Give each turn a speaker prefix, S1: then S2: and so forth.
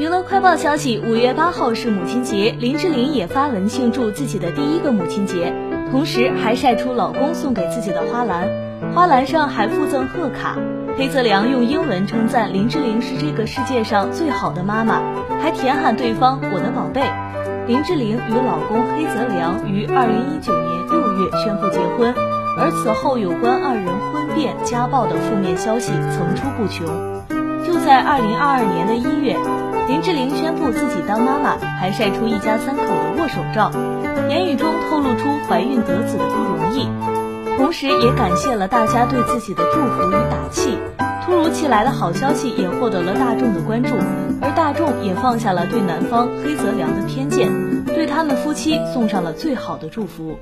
S1: 娱乐快报消息：五月八号是母亲节，林志玲也发文庆祝自己的第一个母亲节，同时还晒出老公送给自己的花篮，花篮上还附赠贺卡。黑泽良用英文称赞林志玲是这个世界上最好的妈妈，还甜喊对方“我的宝贝”。林志玲与老公黑泽良于二零一九年六月宣布结婚，而此后有关二人婚变、家暴的负面消息层出不穷。就在二零二二年的一月。宣布自己当妈妈，还晒出一家三口的握手照，言语中透露出怀孕得子的不容易，同时也感谢了大家对自己的祝福与打气。突如其来的好消息也获得了大众的关注，而大众也放下了对男方黑泽良的偏见，对他们夫妻送上了最好的祝福。